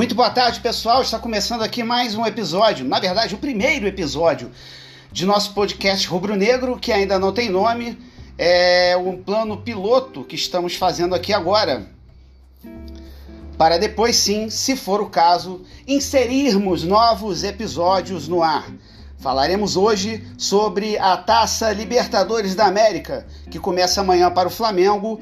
Muito boa tarde, pessoal. Está começando aqui mais um episódio, na verdade, o primeiro episódio de nosso podcast Rubro Negro, que ainda não tem nome. É um plano piloto que estamos fazendo aqui agora. Para depois, sim, se for o caso, inserirmos novos episódios no ar. Falaremos hoje sobre a Taça Libertadores da América, que começa amanhã para o Flamengo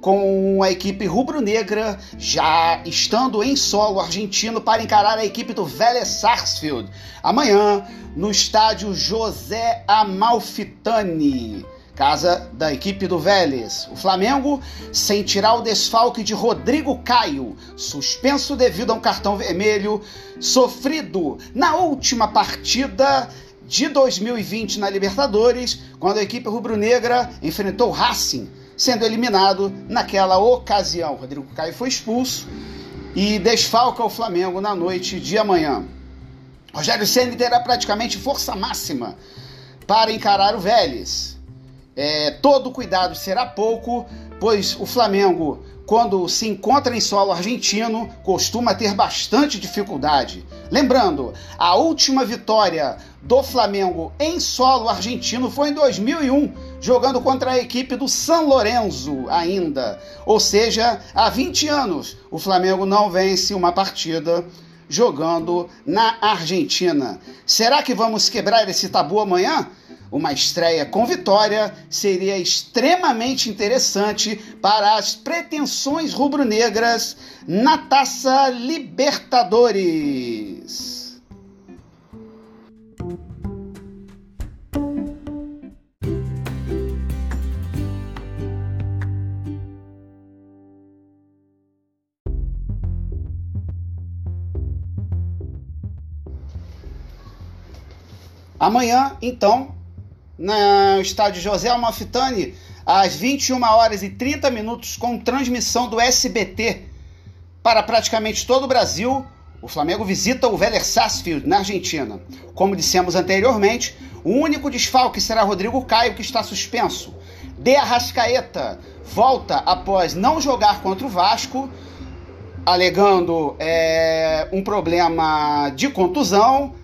com a equipe rubro-negra já estando em solo argentino para encarar a equipe do Vélez Sarsfield amanhã no estádio José Amalfitani, casa da equipe do Vélez. O Flamengo sem tirar o desfalque de Rodrigo Caio, suspenso devido a um cartão vermelho sofrido na última partida de 2020 na Libertadores, quando a equipe rubro-negra enfrentou o Racing sendo eliminado naquela ocasião. Rodrigo Caio foi expulso e desfalca o Flamengo na noite de amanhã. Rogério Ceni terá praticamente força máxima para encarar o Vélez. É, todo cuidado será pouco, pois o Flamengo, quando se encontra em solo argentino, costuma ter bastante dificuldade. Lembrando, a última vitória do Flamengo em solo argentino foi em 2001, jogando contra a equipe do San Lorenzo ainda. Ou seja, há 20 anos o Flamengo não vence uma partida jogando na Argentina. Será que vamos quebrar esse tabu amanhã? Uma estreia com vitória seria extremamente interessante para as pretensões rubro-negras na Taça Libertadores. Amanhã, então, no estádio José Almafitani, às 21 horas e 30 minutos, com transmissão do SBT para praticamente todo o Brasil, o Flamengo visita o Vélez Sarsfield, na Argentina. Como dissemos anteriormente, o único desfalque será Rodrigo Caio, que está suspenso. De Arrascaeta volta após não jogar contra o Vasco, alegando é, um problema de contusão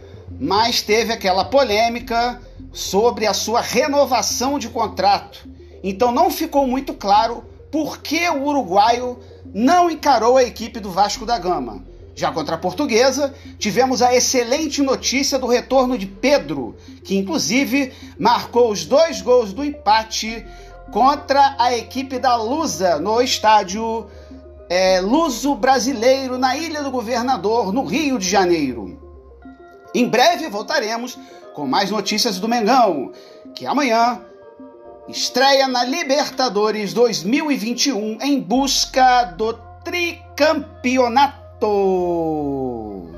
mas teve aquela polêmica sobre a sua renovação de contrato. Então não ficou muito claro por que o uruguaio não encarou a equipe do Vasco da Gama. Já contra a portuguesa, tivemos a excelente notícia do retorno de Pedro, que inclusive marcou os dois gols do empate contra a equipe da Lusa no estádio é, Luso Brasileiro, na Ilha do Governador, no Rio de Janeiro. Em breve voltaremos com mais notícias do Mengão, que amanhã estreia na Libertadores 2021 em busca do tricampeonato.